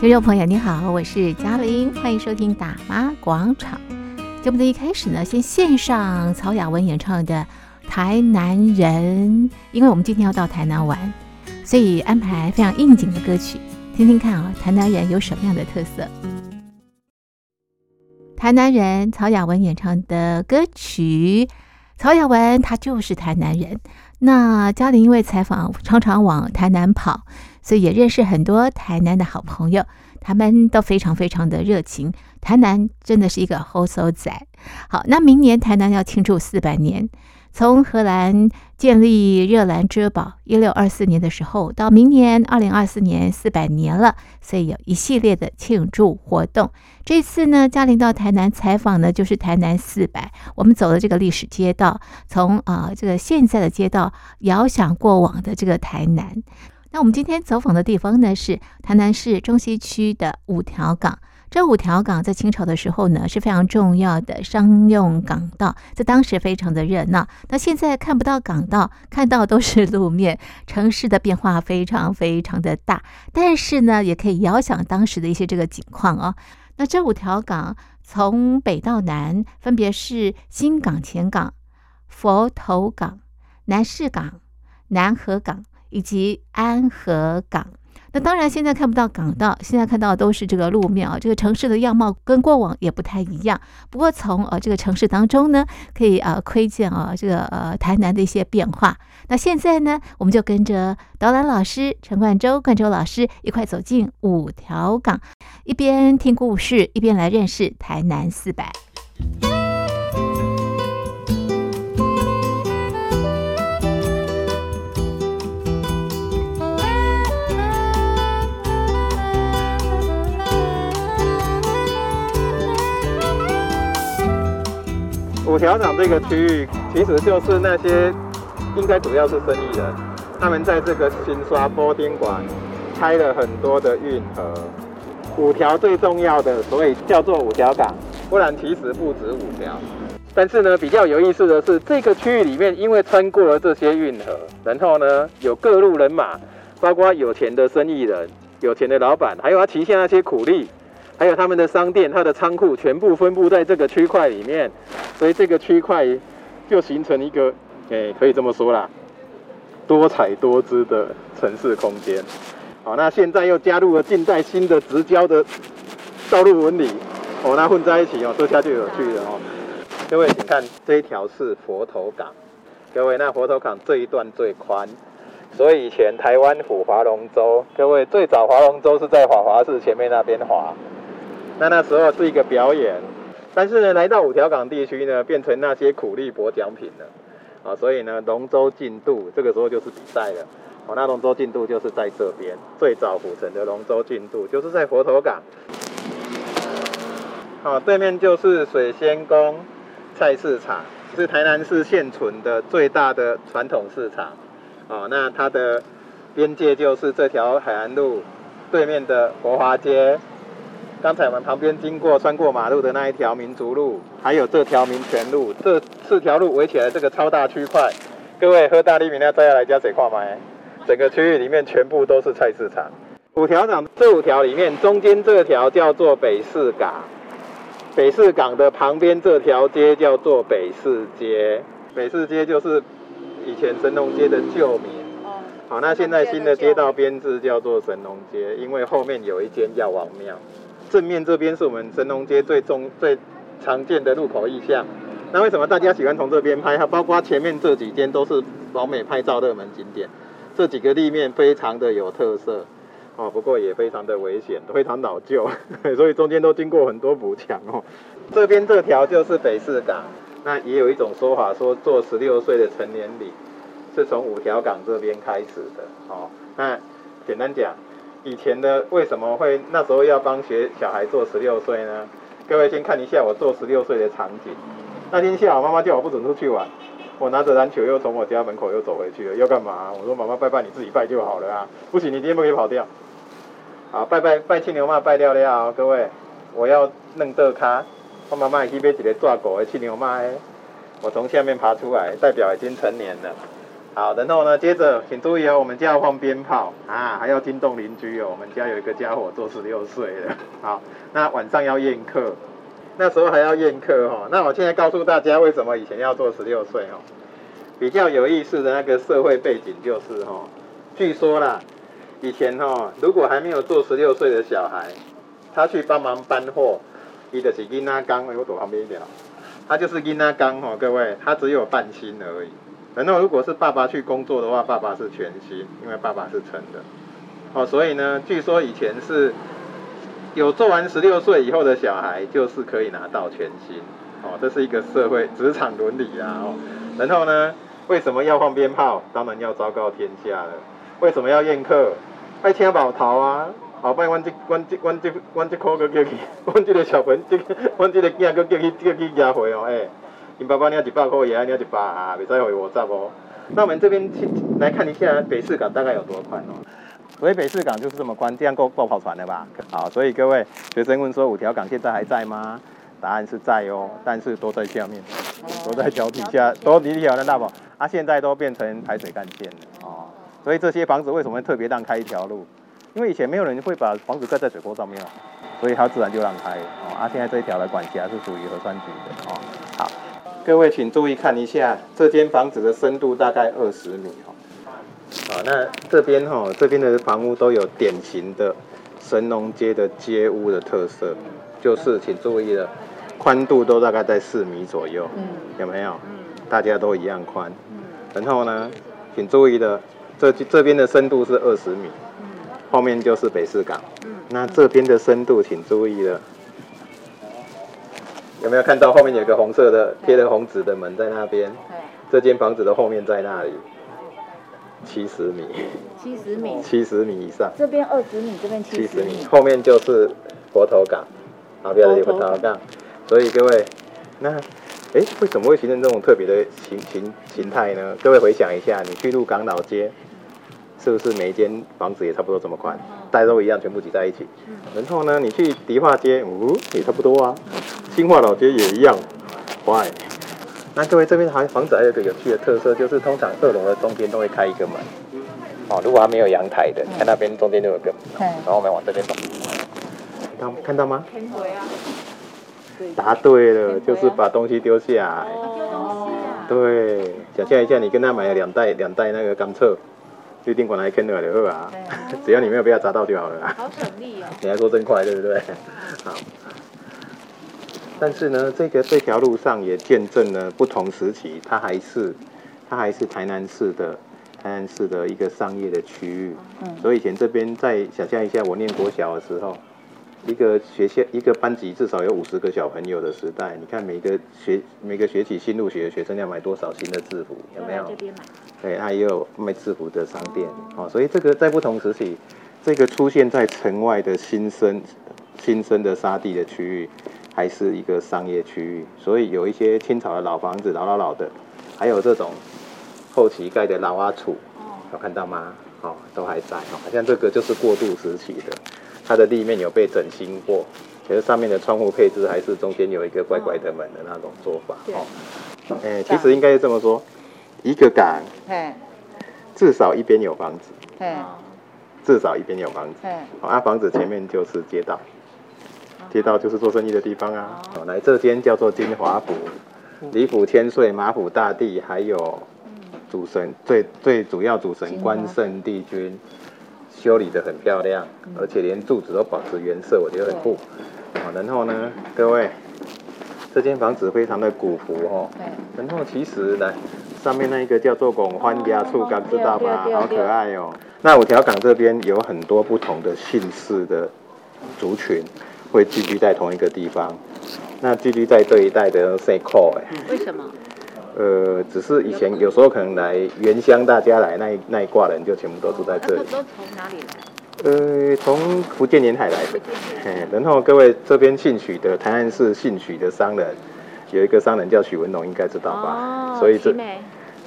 听众朋友，你好，我是嘉玲，欢迎收听《大妈广场》节目的一开始呢，先献上曹雅雯演唱的《台南人》，因为我们今天要到台南玩，所以安排非常应景的歌曲，听听看啊，台南人有什么样的特色？台南人，曹雅雯演唱的歌曲。曹雅雯她就是台南人。那嘉玲因为采访常常往台南跑，所以也认识很多台南的好朋友，他们都非常非常的热情。台南真的是一个好所在。好，那明年台南要庆祝四百年。从荷兰建立热兰遮堡一六二四年的时候，到明年二零二四年四百年了，所以有一系列的庆祝活动。这次呢，嘉玲到台南采访呢，就是台南四百。我们走了这个历史街道，从啊、这个现在的街道遥想过往的这个台南。那我们今天走访的地方呢，是台南市中西区的五条港。这五条港在清朝的时候呢，是非常重要的商用港道，在当时非常的热闹。那现在看不到港道，看到都是路面，城市的变化非常非常的大。但是呢，也可以遥想当时的一些这个景况哦。那这五条港从北到南，分别是新港前港、佛头港、南市港、南河港以及安和港。那当然，现在看不到港道，现在看到的都是这个路面啊。这个城市的样貌跟过往也不太一样。不过从呃这个城市当中呢，可以呃窥见啊这个呃台南的一些变化。那现在呢，我们就跟着导览老师陈冠洲、冠洲老师一块走进五条港，一边听故事，一边来认识台南四百。五条港这个区域，其实就是那些应该主要是生意人，他们在这个新刷波丁馆开了很多的运河。五条最重要的，所以叫做五条港，不然其实不止五条。但是呢，比较有意思的是，这个区域里面，因为穿过了这些运河，然后呢，有各路人马，包括有钱的生意人、有钱的老板，还有他旗下那些苦力。还有他们的商店、他的仓库，全部分布在这个区块里面，所以这个区块就形成一个，诶，可以这么说啦，多彩多姿的城市空间。好，那现在又加入了近代新的直交的道路纹理，哦，那混在一起哦，这下就有趣了哦。各位请看这一条是佛头港，各位那佛头港这一段最宽，所以以前台湾府划龙舟，各位最早划龙舟是在华华寺前面那边划。那那时候是一个表演，但是呢，来到五条港地区呢，变成那些苦力博奖品了啊，所以呢，龙舟竞渡这个时候就是比赛了。哦，那龙舟竞渡就是在这边，最早府城的龙舟竞渡就是在佛头港。好，对面就是水仙宫菜市场，是台南市现存的最大的传统市场。哦，那它的边界就是这条海岸路对面的国华街。刚才我们旁边经过穿过马路的那一条民族路，还有这条民权路，这四条路围起来这个超大区块，各位喝大利米料再来加水矿吗？整个区域里面全部都是菜市场。五条港这五条里面，中间这条叫做北市港，北市港的旁边这条街叫做北市街，北市街就是以前神农街的旧名。好，那现在新的街道编制叫做神农街，因为后面有一间药王庙。正面这边是我们神农街最重最常见的路口意象。那为什么大家喜欢从这边拍？它包括前面这几间都是老美拍照热门景点。这几个立面非常的有特色哦，不过也非常的危险，非常老旧，所以中间都经过很多补墙哦。这边这条就是北势港。那也有一种说法说，做十六岁的成年礼是从五条港这边开始的哦。那简单讲。以前的为什么会那时候要帮学小孩做十六岁呢？各位先看一下我做十六岁的场景。那天下午妈妈叫我不准出去玩，我拿着篮球又从我家门口又走回去了，要干嘛？我说妈妈拜拜，你自己拜就好了啊。不行，你今天不可以跑掉。好，拜拜拜青牛妈拜掉了，各位，我要弄豆卡，我妈妈去买一个抓狗的青牛妈，我从下面爬出来，代表已经成年了。好，然后呢，接着请注意哦，我们家要放鞭炮啊，还要惊动邻居哦。我们家有一个家伙做十六岁了，好，那晚上要宴客，那时候还要宴客哈、哦。那我现在告诉大家，为什么以前要做十六岁哦？比较有意思的那个社会背景就是、哦，据说啦，以前、哦，如果还没有做十六岁的小孩，他去帮忙搬货，你的是囡仔刚，我躲旁边一点哦，他就是囡仔刚哦，各位，他只有半薪而已。然后如果是爸爸去工作的话，爸爸是全薪，因为爸爸是成的。哦，所以呢，据说以前是有做完十六岁以后的小孩，就是可以拿到全薪。哦，这是一个社会职场伦理啊。哦，然后呢，为什么要放鞭炮？当然要昭告天下了。为什么要宴客？爱听宝桃啊。后摆阮这、阮这、阮这、阮这口个叫去，阮这个小朋友，阮这个囝个叫去，叫去约会哦，哎。你爸爸你要一百块，爷爷你要一百啊，别再回我账哦。那我们这边去来看一下北市港大概有多宽哦。所以北市港就是这么宽，这样够够跑船的吧？好，所以各位学生问说五条港现在还在吗？答案是在哦，但是都在下面，都在桥底下，都底下的大宝啊，现在都变成排水干线了哦。所以这些房子为什么会特别让开一条路？因为以前没有人会把房子盖在水沟上面哦，所以它自然就让开哦。啊，现在这一条的管辖是属于核酸局的哦。好。各位请注意看一下，这间房子的深度大概二十米哦。好，那这边哈，这边的房屋都有典型的神农街的街屋的特色，就是请注意了，宽度都大概在四米左右，嗯有没有？大家都一样宽。然后呢，请注意的，这这边的深度是二十米，后面就是北市港。那这边的深度，请注意了。有没有看到后面有个红色的贴了红纸的门在那边？这间房子的后面在那里，七十米。七十米。七十米以上。这边二十米，这边七十米。后面就是佛头港，啊，不要有佛头港。所以各位，那哎，为什么会形成这种特别的形形形态呢？各位回想一下，你去鹿港老街，是不是每一间房子也差不多这么宽？大家都一样，全部挤在一起。然后呢，你去迪化街，哦，也差不多啊。新化老街也一样，Why？那各位这边还房子还有一个有趣的特色，就是通常二楼的中间都会开一个门，哦，如果它没有阳台的，看那边中间就有个门，然后我们往这边走，看看到吗？答对了，就是把东西丢下来。对，想象一下，你跟他买了两袋两袋那个甘蔗，预定管来坑的就好啊，只要你没有被他砸到就好了。好省力哦。你还说真快，对不对？好。但是呢，这个这条路上也见证了不同时期，它还是它还是台南市的台南市的一个商业的区域。嗯，所以以前这边再想象一下，我念国小的时候，一个学校一个班级至少有五十个小朋友的时代，你看每个学每个学期新入学的学生要买多少新的制服，有没有？这边买。对，它也有卖制服的商店。哦，所以这个在不同时期，这个出现在城外的新生新生的沙地的区域。还是一个商业区域，所以有一些清朝的老房子，老老老的，还有这种后期盖的老阿厝，有看到吗？哦，都还在，好像这个就是过渡时期的，它的立面有被整新过，可是上面的窗户配置还是中间有一个乖乖的门的那种做法，哦，哎，其实应该是这么说，一个港，至少一边有房子，至少一边有房子，好，啊，房子前面就是街道。街道就是做生意的地方啊！哦，来这间叫做金华府，李府千岁、马府大帝，还有主神最最主要主神关圣帝君，修理的很漂亮，而且连柱子都保持原色，我觉得很酷。好，然后呢，各位，这间房子非常的古朴哦。然后其实呢，上面那一个叫做拱欢家厝，港知道吧？好可爱哦。那五条港这边有很多不同的姓氏的族群。会聚居在同一个地方，那聚居在这一带的姓寇哎，为什么？呃，只是以前有时候可能来原乡，大家来那一那一挂人就全部都住在这里。哦、都从哪里来？呃，从福建沿海来的。哎，然后各位这边姓许的台南市姓许的商人，有一个商人叫许文龙，应该知道吧？哦、所以这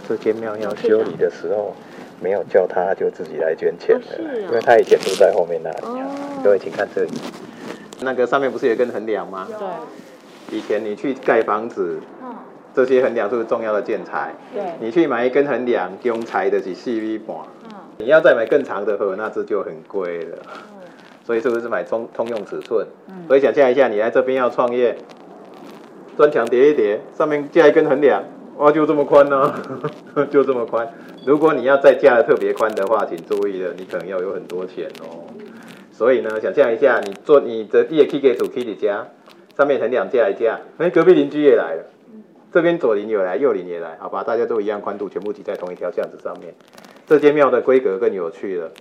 这间庙要修理的时候，没有叫他就自己来捐钱的，哦哦、因为他以前住在后面那里。哦、各位请看这里。那个上面不是有一根横梁吗？对。以前你去盖房子，这些横梁是不是重要的建材？对。你去买一根横梁，用材的是四 V 板。嗯。你要再买更长的河，那这就很贵了。嗯。所以是不是买通通用尺寸？嗯。所以想象一下，你来这边要创业，砖墙叠一叠，上面架一根横梁，哇，就这么宽呢、啊，就这么宽。如果你要再架的特别宽的话，请注意了，你可能要有很多钱哦。所以呢，想象一下，你做你的第二 K 给主 K 的家，上面横两架一架，哎，隔壁邻居也来了。这边左邻有来，右邻也来，好吧，大家都一样宽度，全部挤在同一条巷子上面。这间庙的规格更有趣了，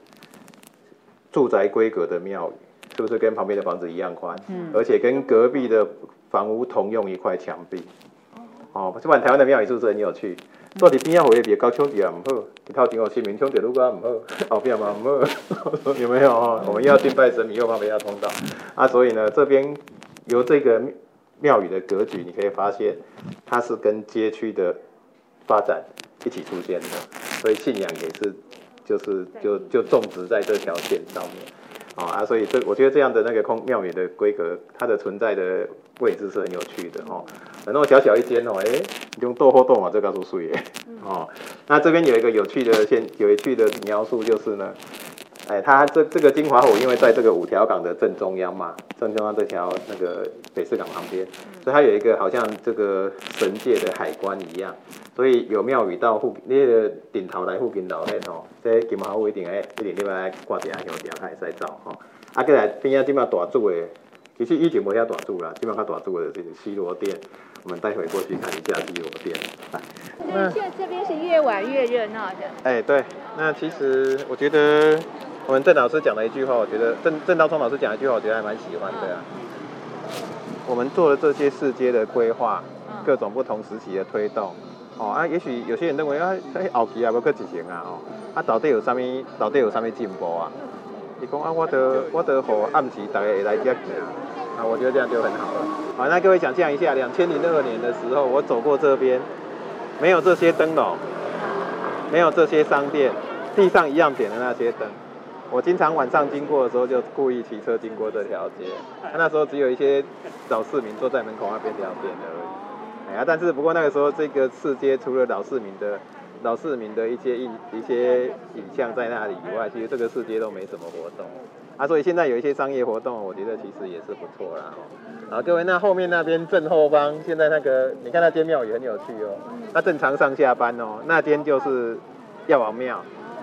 住宅规格的庙宇，是不是跟旁边的房子一样宽？嗯。而且跟隔壁的房屋同用一块墙壁。哦，这款台湾的庙宇是不是很有趣？做的边要会比较高，兄弟啊，唔好，一套顶我清明兄弟如果唔好，后边嘛唔好，有没有？我们要敬拜神明，又旁边要通道，啊，所以呢，这边由这个。庙宇的格局，你可以发现，它是跟街区的发展一起出现的，所以信仰也是，就是就就种植在这条线上面，哦啊，所以这我觉得这样的那个空庙宇的规格，它的存在的位置是很有趣的哦。然后小小一间哦，哎，用豆或豆嘛，这告诉树爷哦。那这边有一个有趣的现，有趣的描述就是呢。哎，它这这个金华湖，因为在这个五条港的正中央嘛，正中央这条那个北市港旁边，所以它有一个好像这个神界的海关一样，所以有庙宇到附那个顶头来附近老黑吼，这金华湖一定哎一定你来挂点香点还是照吼。啊，过来边啊这边大柱的，其实以前没遐大柱啦，这边较大柱的这个西螺殿，我们待会过去看一下西螺殿。来，现在这边是越玩越热闹的。哎，对，那其实我觉得。我们郑老师讲了一句话，我觉得郑郑道聪老师讲了一句话，我觉得还蛮喜欢的啊。我们做了这些世界的规划，各种不同时期的推动，哦啊，也许有些人认为啊，哎，后期还不可执行啊，哦，啊，到底有啥咪，到底有啥咪进步啊？你讲啊，我得我得和暗时大家会来接啊，我觉得这样就很好了。好，那各位想象一下，两千零二年的时候，我走过这边，没有这些灯笼，没有这些商店，地上一样点的那些灯。我经常晚上经过的时候，就故意骑车经过这条街。那时候只有一些老市民坐在门口那边聊天而已。哎呀，但是不过那个时候，这个市街除了老市民的老市民的一些印一些影像在那里以外，其实这个市街都没什么活动。啊，所以现在有一些商业活动，我觉得其实也是不错啦。好，各位，那后面那边正后方，现在那个你看那间庙也很有趣哦。那正常上下班哦，那间就是药王庙。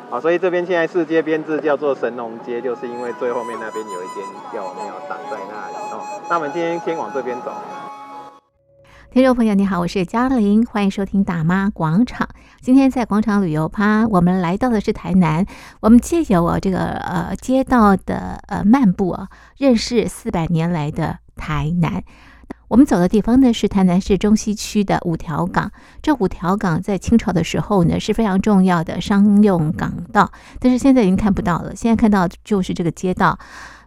好，所以这边现在四街编制叫做神农街，就是因为最后面那边有一间药王庙挡在那里哦。那我们今天先往这边走。听众朋友，你好，我是嘉玲，欢迎收听大妈广场。今天在广场旅游趴，我们来到的是台南，我们借由啊这个呃街道的呃漫步啊，认识四百年来的台南。我们走的地方呢是台南市中西区的五条港。这五条港在清朝的时候呢是非常重要的商用港道，但是现在已经看不到了。现在看到就是这个街道，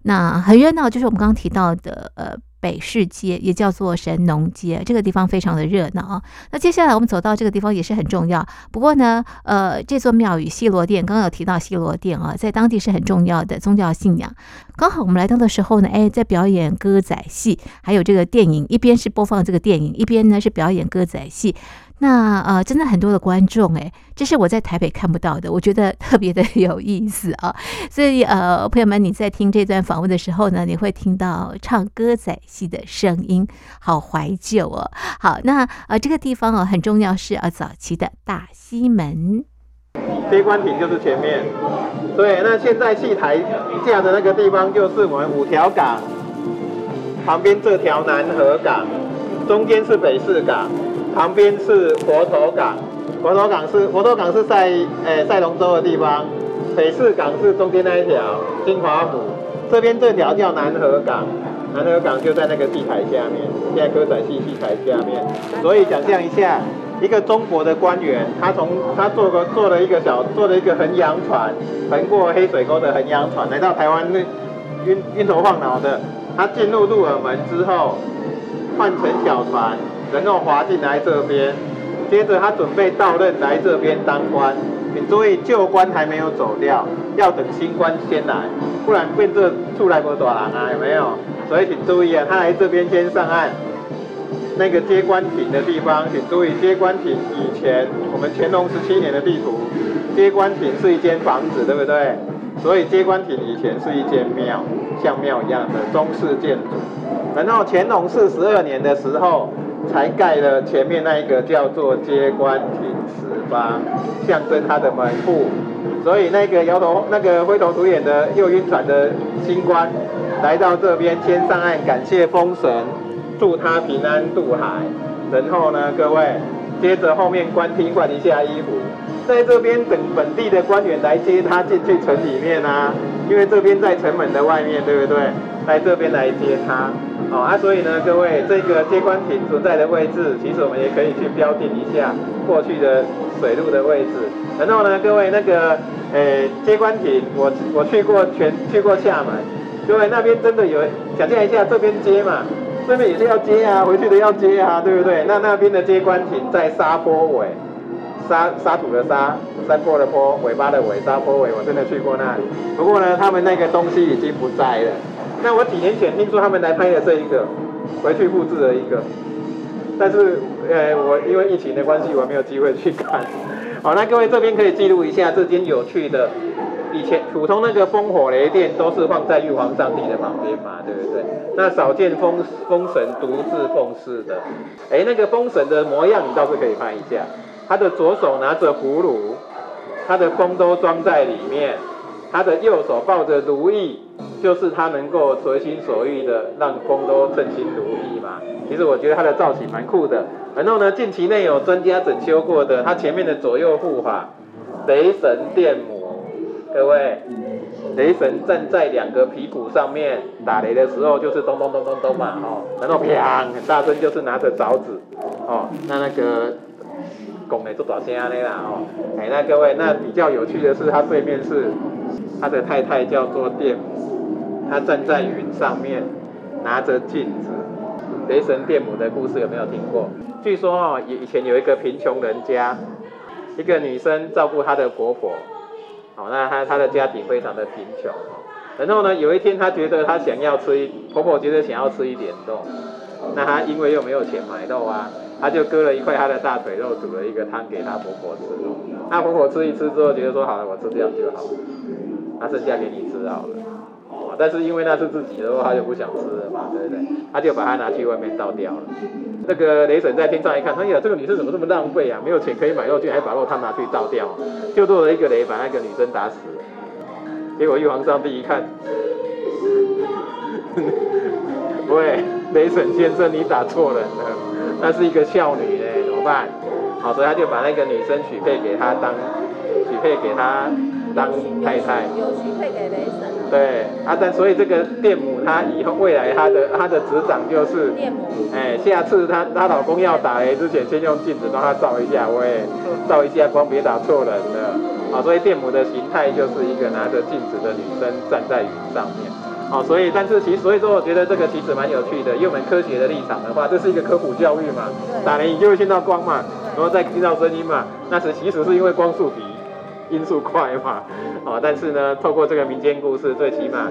那很热闹，就是我们刚刚提到的呃。北市街也叫做神农街，这个地方非常的热闹啊。那接下来我们走到这个地方也是很重要。不过呢，呃，这座庙宇西罗殿，刚刚有提到西罗殿啊，在当地是很重要的宗教信仰。刚好我们来到的时候呢，哎，在表演歌仔戏，还有这个电影，一边是播放这个电影，一边呢是表演歌仔戏。那呃，真的很多的观众诶，这是我在台北看不到的，我觉得特别的 有意思啊。所以呃，朋友们，你在听这段访问的时候呢，你会听到唱歌仔戏的声音，好怀旧哦。好，那呃，这个地方哦很重要，是呃早期的大西门，飞官亭就是前面。对，那现在戏台架的那个地方就是我们五条港旁边这条南河港，中间是北势港。旁边是佛头港，佛头港是佛头港是在诶赛龙舟的地方，北势港是中间那一条金华府，这边这条叫南河港，南河港就在那个戏台下面，现在歌仔戏戏台下面，所以想象一下，一个中国的官员，他从他坐个坐了一个小坐了一个衡阳船，横过黑水沟的衡阳船来到台湾，那晕晕头晃脑的，他进入鹿耳门之后，换成小船。然后滑进来这边，接着他准备到任来这边当官，你注意旧官还没有走掉，要等新官先来，不然变这出来不多人啊，有没有？所以请注意啊，他来这边先上岸，那个接官亭的地方，请注意，接官亭以前我们乾隆十七年的地图，接官亭是一间房子，对不对？所以接官亭以前是一间庙，像庙一样的中式建筑。然后乾隆四十二年的时候，才盖了前面那一个叫做接官亭十八，象征他的门户。所以那个摇头、那个灰头土脸的又晕船的新官，来到这边先上岸感谢风神，祝他平安渡海。然后呢，各位，接着后面官厅换一下衣服，在这边等本地的官员来接他进去城里面啊，因为这边在城门的外面，对不对？来这边来接他。哦啊，所以呢，各位，这个接官亭所在的位置，其实我们也可以去标定一下过去的水路的位置。然后呢，各位那个，诶，接官亭，我我去过全去过厦门，各位那边真的有，想象一下这边接嘛，这边也是要接啊，回去的要接啊，对不对？那那边的接关亭在沙坡尾，沙沙土的沙，山坡的坡，尾巴的尾，沙坡尾，我真的去过那里。不过呢，他们那个东西已经不在了。那我几年前听说他们来拍了这一个，回去复制了一个，但是呃，我因为疫情的关系，我没有机会去看。好，那各位这边可以记录一下这间有趣的，以前普通那个风火雷电都是放在玉皇上帝的旁边嘛，对不对？那少见风风神独自奉祀的，哎，那个风神的模样你倒是可以拍一下，他的左手拿着葫芦，他的风都装在里面。他的右手抱着如意，就是他能够随心所欲的让风都称心如意嘛。其实我觉得他的造型蛮酷的。然后呢，近期内有专家整修过的，他前面的左右护法，雷神电母，各位，雷神站在两个皮鼓上面打雷的时候，就是咚咚咚咚咚嘛，哦，然后砰很大声，就是拿着凿子，哦，那那个拱没做大声的啦，哦，哎，那各位，那比较有趣的是，他对面是。他的太太叫做电母，他站在云上面，拿着镜子。雷神电母的故事有没有听过？据说哦，以以前有一个贫穷人家，一个女生照顾她的婆婆，好，那他他的家庭非常的贫穷哦。然后呢，有一天他觉得他想要吃一，婆婆觉得想要吃一点肉，那他因为又没有钱买肉啊，他就割了一块他的大腿肉，煮了一个汤给他婆婆吃。那婆婆吃一吃之后，觉得说好了，我吃这样就好了。他剩下给你吃好了，但是因为那是自己的话，他就不想吃了嘛，对不对？他就把它拿去外面倒掉了。那个雷神在天上一看，哎呀，这个女生怎么这么浪费啊？没有钱可以买肉，居然还把肉汤拿去倒掉，就做了一个雷，把那个女生打死了。结果玉皇上帝一看，喂，雷神先生，你打错人了，那是一个孝女嘞，怎么办？好，所以他就把那个女生许配给他当，许配给他。当太太，有许配给雷神。对啊，但所以这个电母她以后未来她的她的执掌就是电母。哎，下次她她老公要打雷之前，先用镜子帮她照一下，喂，照一下光，别打错人了。啊，所以电母的形态就是一个拿着镜子的女生站在云上面。啊，所以但是其实所以说我觉得这个其实蛮有趣的，用我们科学的立场的话，这是一个科普教育嘛。打雷你就会见到光嘛，然后再听到声音嘛，那是其实是因为光速比。音速快嘛，啊，但是呢，透过这个民间故事，最起码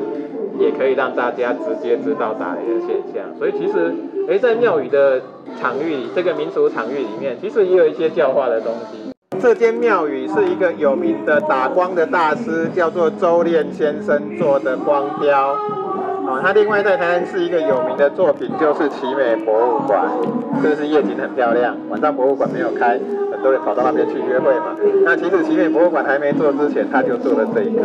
也可以让大家直接知道打雷的现象。所以其实，哎，在庙宇的场域里，这个民俗场域里面，其实也有一些教化的东西。这间庙宇是一个有名的打光的大师，叫做周练先生做的光雕。他另外在台南是一个有名的作品，就是奇美博物馆，这个是夜景很漂亮，晚上博物馆没有开。很多人跑到那边去约会嘛。那其实奇美博物馆还没做之前，他就做了这一个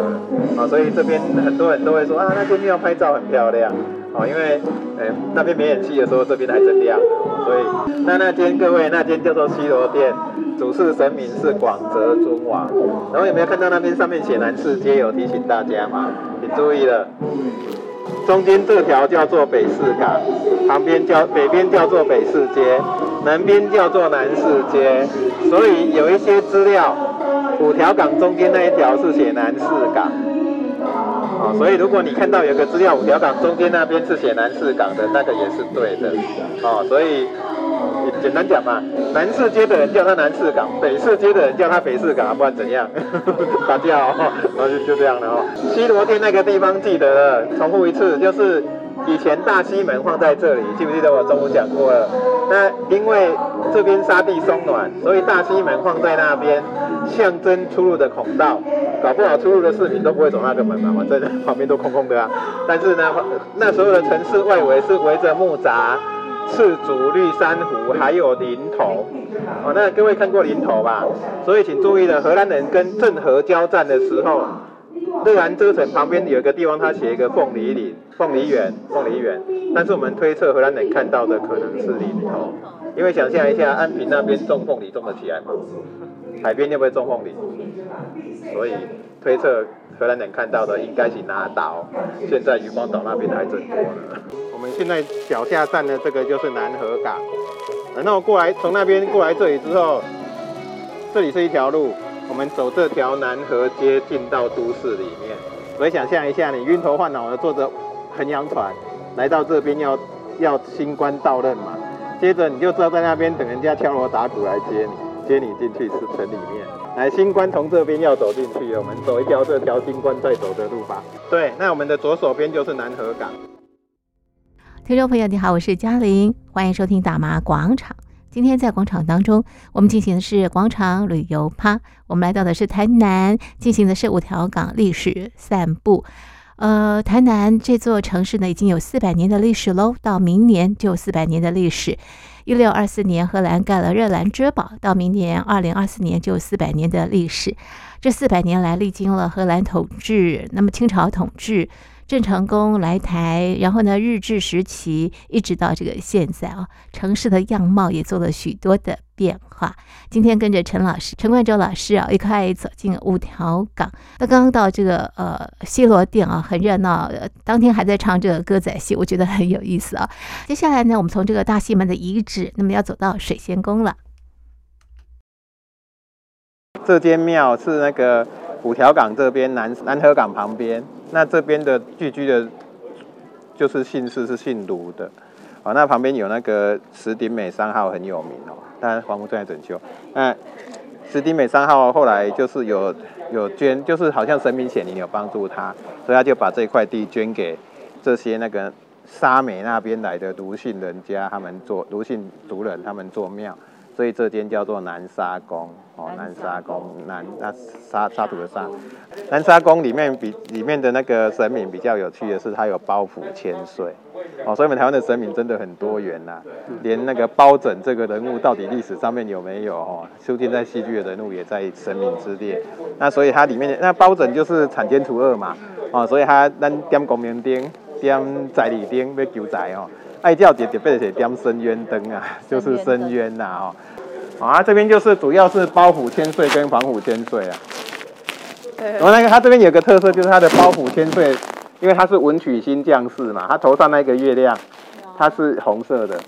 啊，所以这边很多人都会说啊，那间庙拍照很漂亮啊，因为呃那边没演戏的时候，这边还真亮。所以那那间各位，那间叫做西螺殿，主事神明是广泽尊王。然后有没有看到那边上面写南势街？有提醒大家嘛，请注意了。中间这条叫做北市港，旁边叫北边叫做北市街，南边叫做南市街。所以有一些资料，五条港中间那一条是写南市港。哦，所以如果你看到有个资料，五条港中间那边是写南市港的，那个也是对的。哦，所以。简单讲嘛，南市街的人叫他南市港，北市街的人叫他北市港，不然怎样？打架哦，然后就就这样了哦。西螺殿那个地方记得了，重复一次，就是以前大西门放在这里，记不记得我中午讲过了？那因为这边沙地松软，所以大西门放在那边，象征出入的孔道。搞不好出入的市民都不会走那个门嘛，反正旁边都空空的啊。但是呢，那时候的城市外围是围着木栅、赤竹、绿珊瑚，还有林头。哦，那各位看过林头吧？所以请注意了，荷兰人跟郑和交战的时候。乐兰遮城旁边有一个地方，他写一个凤梨岭、凤梨园、凤梨园。但是我们推测荷兰人看到的可能是林头，因为想象一下，安平那边种凤梨种得起来吗？海边会不会种凤梨？所以推测荷兰人看到的应该是拿岛，现在渔光岛那边还真多呢。我们现在脚下站的这个就是南河港，然后过来从那边过来这里之后，这里是一条路。我们走这条南河街进到都市里面，所以想象一下，你晕头换脑的坐着衡阳船来到这边要要新官到任嘛，接着你就知道在那边等人家敲锣打鼓来接你，接你进去是城里面。来，新官从这边要走进去，我们走一条这条新官再走的路吧。对，那我们的左手边就是南河港。听众朋友，你好，我是嘉玲，欢迎收听大麻广场。今天在广场当中，我们进行的是广场旅游趴。我们来到的是台南，进行的是五条港历史散步。呃，台南这座城市呢，已经有四百年的历史喽，到明年就四百年的历史。一六二四年，荷兰盖了热兰遮堡，到明年二零二四年就四百年的历史。这四百年来，历经了荷兰统治，那么清朝统治。郑成功来台，然后呢，日治时期一直到这个现在啊，城市的样貌也做了许多的变化。今天跟着陈老师、陈冠洲老师啊，一块走进五条港。那刚刚到这个呃西螺店啊，很热闹，当天还在唱这个歌仔戏，我觉得很有意思啊。接下来呢，我们从这个大西门的遗址，那么要走到水仙宫了。这间庙是那个。五条港这边南南河港旁边，那这边的聚居的，就是姓氏是姓卢的，哦，那旁边有那个石鼎美三号很有名哦，当然房屋正在拯救。那石鼎美三号后来就是有有捐，就是好像神明显灵有帮助他，所以他就把这块地捐给这些那个沙美那边来的卢姓人家，他们做卢姓族人，他们做庙。所以这间叫做南沙宫哦，南沙宫南那沙沙土的沙，南沙宫里面比里面的那个神明比较有趣的是，它有包府千岁。哦，所以我们台湾的神明真的很多元呐、啊，连那个包拯这个人物到底历史上面有没有哦，出现在戏剧的人物也在神明之列，那所以它里面那包拯就是产奸除恶嘛哦，所以他咱点光明灯，点财里灯要求财哦。爱叫姐姐背的点深渊灯啊，就是深渊呐哦，啊这边就是主要是包府千岁跟防府千岁啊。然后那个它这边有个特色，就是它的包府千岁，因为它是文曲星将士嘛，它头上那个月亮，它是红色的，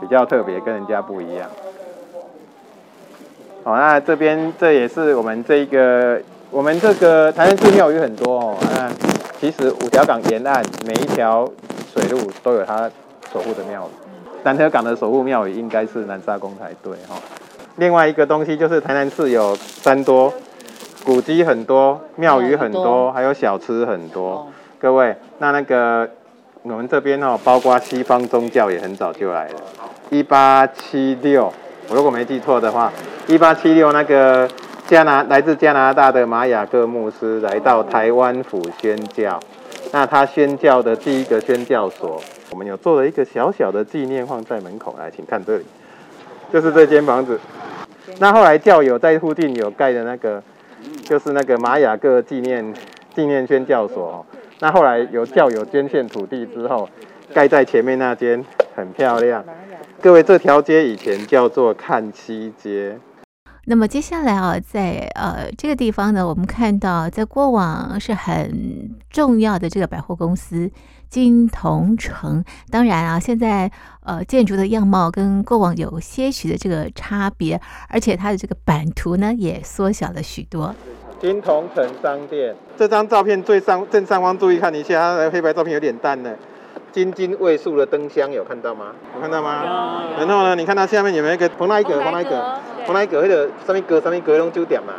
比较特别，跟人家不一样。好，那这边这也是我们这个，我们这个台南寺庙宇很多哦。那其实五条港沿岸每一条水路都有它。守护的庙宇，南河港的守护庙宇应该是南沙宫才对哈。另外一个东西就是台南市有山多，古迹很多，庙宇很多，还有小吃很多。各位，那那个我们这边哦，包括西方宗教也很早就来了。一八七六，我如果没记错的话，一八七六那个加拿来自加拿大的玛雅各牧师来到台湾府宣教，那他宣教的第一个宣教所。我们有做了一个小小的纪念放在门口来，请看这里，就是这间房子。那后来教友在附近有盖的那个，就是那个玛雅各纪念纪念宣教所。那后来有教友捐献土地之后，盖在前面那间很漂亮。各位，这条街以前叫做看七街。那么接下来啊，在呃这个地方呢，我们看到在过往是很重要的这个百货公司。金同城，当然啊，现在呃建筑的样貌跟过往有些许的这个差别，而且它的这个版图呢也缩小了许多。金同城商店这张照片最上正上方注意看一下，它的黑白照片有点淡呢。金金位数的灯箱有看到吗？有看到吗？然后呢，你看它下面有没有一个蓬莱阁？蓬莱阁蓬莱阁那个什么阁什么阁拢酒店嘛。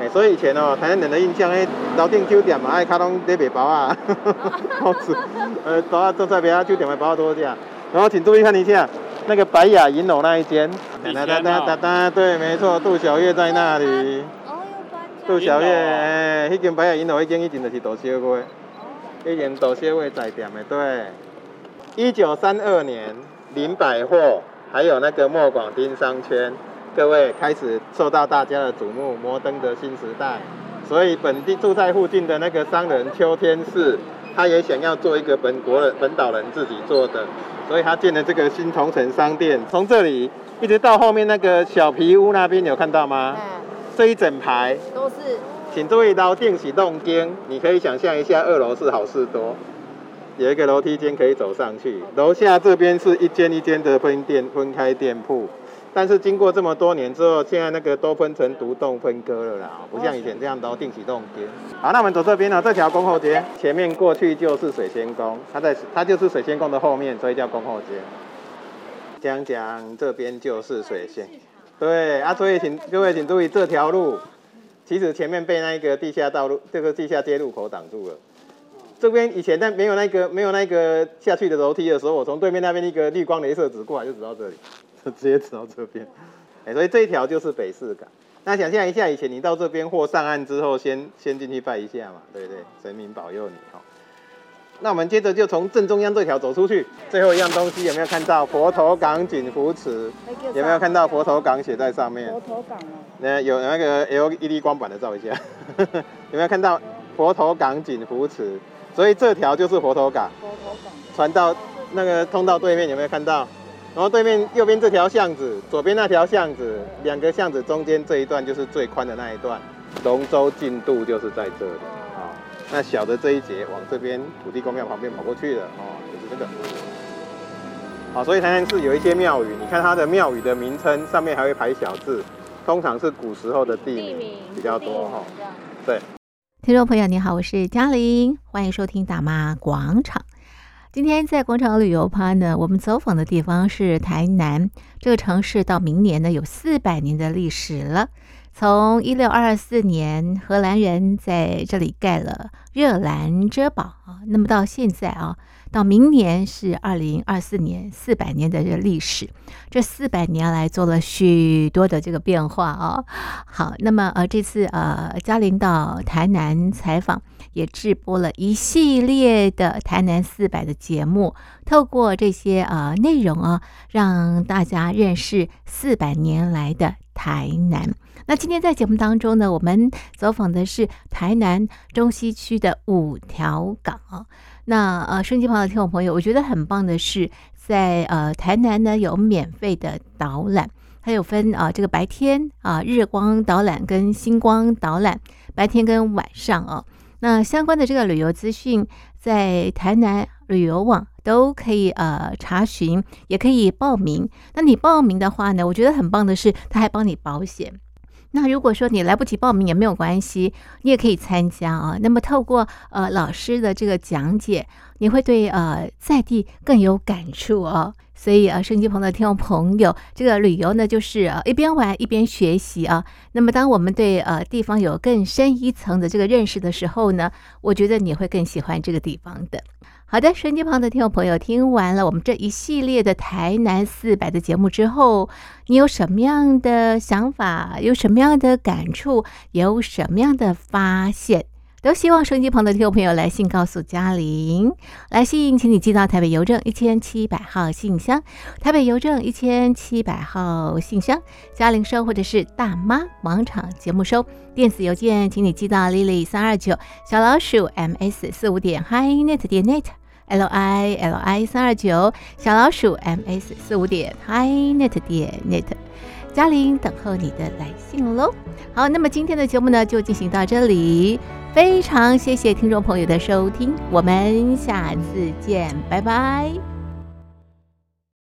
哎，所以以前哦，台南人的印象，哎，楼顶酒店嘛，爱卡拢在卖包啊，好吃。呃，包啊，做在别啊酒店卖包多这样。然后请注意看一下，那个白雅银楼那一间。哒哒哒哒哒，对，没错，杜小月在那里。杜小月，哎，迄间白雅银楼，迄间以前就是杜小月，迄间杜小月在店的，对。一九三二年，林百货还有那个莫广丁商圈，各位开始受到大家的瞩目，摩登的新时代。所以本地住在附近的那个商人邱天士，他也想要做一个本国人、本岛人自己做的，所以他建了这个新同城商店。从这里一直到后面那个小皮屋那边，有看到吗？这一整排都是，请注意到电启动间，你可以想象一下，二楼是好事多，有一个楼梯间可以走上去，楼下这边是一间一间的分店分开店铺，但是经过这么多年之后，现在那个都分成独栋分割了啦，不像以前这样都电启动间。好，那我们走这边呢，这条宫后街前面过去就是水仙宫，它在它就是水仙宫的后面，所以叫宫后街。讲讲这边就是水仙。对啊，所以请各位请注意，这条路其实前面被那个地下道路，这个地下街路口挡住了。这边以前在没有那个没有那个下去的楼梯的时候，我从对面那边一个绿光镭射指过来就指到这里，就直接指到这边。哎，所以这一条就是北势港。那想象一下，以前你到这边或上岸之后先，先先进去拜一下嘛，对不对？神明保佑你哦。那我们接着就从正中央这条走出去，最后一样东西有没有看到佛头港景福池？有没有看到佛头港写在上面？佛头港哦。那有那个 LED 光板的照一下，有没有看到佛头港景福池？所以这条就是佛头港。佛头港。传到那个通道对面有没有看到？然后对面右边这条巷子，左边那条巷子，两个巷子中间这一段就是最宽的那一段，龙舟进度就是在这里啊。那小的这一节往这边土地公庙旁边跑过去了哦，就是这个。好，所以台南市有一些庙宇，你看它的庙宇的名称上面还会排小字，通常是古时候的地名比较多哈。对，听众朋友你好，我是嘉玲，欢迎收听大妈广场。今天在广场旅游趴呢，我们走访的地方是台南这个城市，到明年呢有四百年的历史了。从一六二四年，荷兰人在这里盖了热兰遮堡啊，那么到现在啊，到明年是二零二四年，四百年的这历史，这四百年来做了许多的这个变化啊。好，那么呃，这次呃，嘉玲到台南采访，也直播了一系列的台南四百的节目，透过这些呃内容啊，让大家认识四百年来的台南。那今天在节目当中呢，我们走访的是台南中西区的五条港。那呃，升级旁的听众朋友，我觉得很棒的是，在呃台南呢有免费的导览，它有分啊、呃、这个白天啊、日光导览跟星光导览，白天跟晚上啊。那相关的这个旅游资讯，在台南旅游网都可以呃查询，也可以报名。那你报名的话呢，我觉得很棒的是，他还帮你保险。那如果说你来不及报名也没有关系，你也可以参加啊。那么透过呃老师的这个讲解，你会对呃在地更有感触哦。所以啊，收音机旁的听众朋友，这个旅游呢，就是呃一边玩一边学习啊。那么当我们对呃地方有更深一层的这个认识的时候呢，我觉得你会更喜欢这个地方的。好的，收音机旁的听众朋友，听完了我们这一系列的台南四百的节目之后，你有什么样的想法？有什么样的感触？有什么样的发现？都希望收音机旁的听众朋友来信告诉嘉玲。来信，请你寄到台北邮政一千七百号信箱，台北邮政一千七百号信箱，嘉玲收或者是大妈广场节目收。电子邮件，请你寄到 Lily 三二九小老鼠 ms 四五点 hinet 点 net。L i l i 三二九小老鼠 m s 四五点 hinet 点 net，嘉玲等候你的来信喽。好，那么今天的节目呢就进行到这里，非常谢谢听众朋友的收听，我们下次见，拜拜。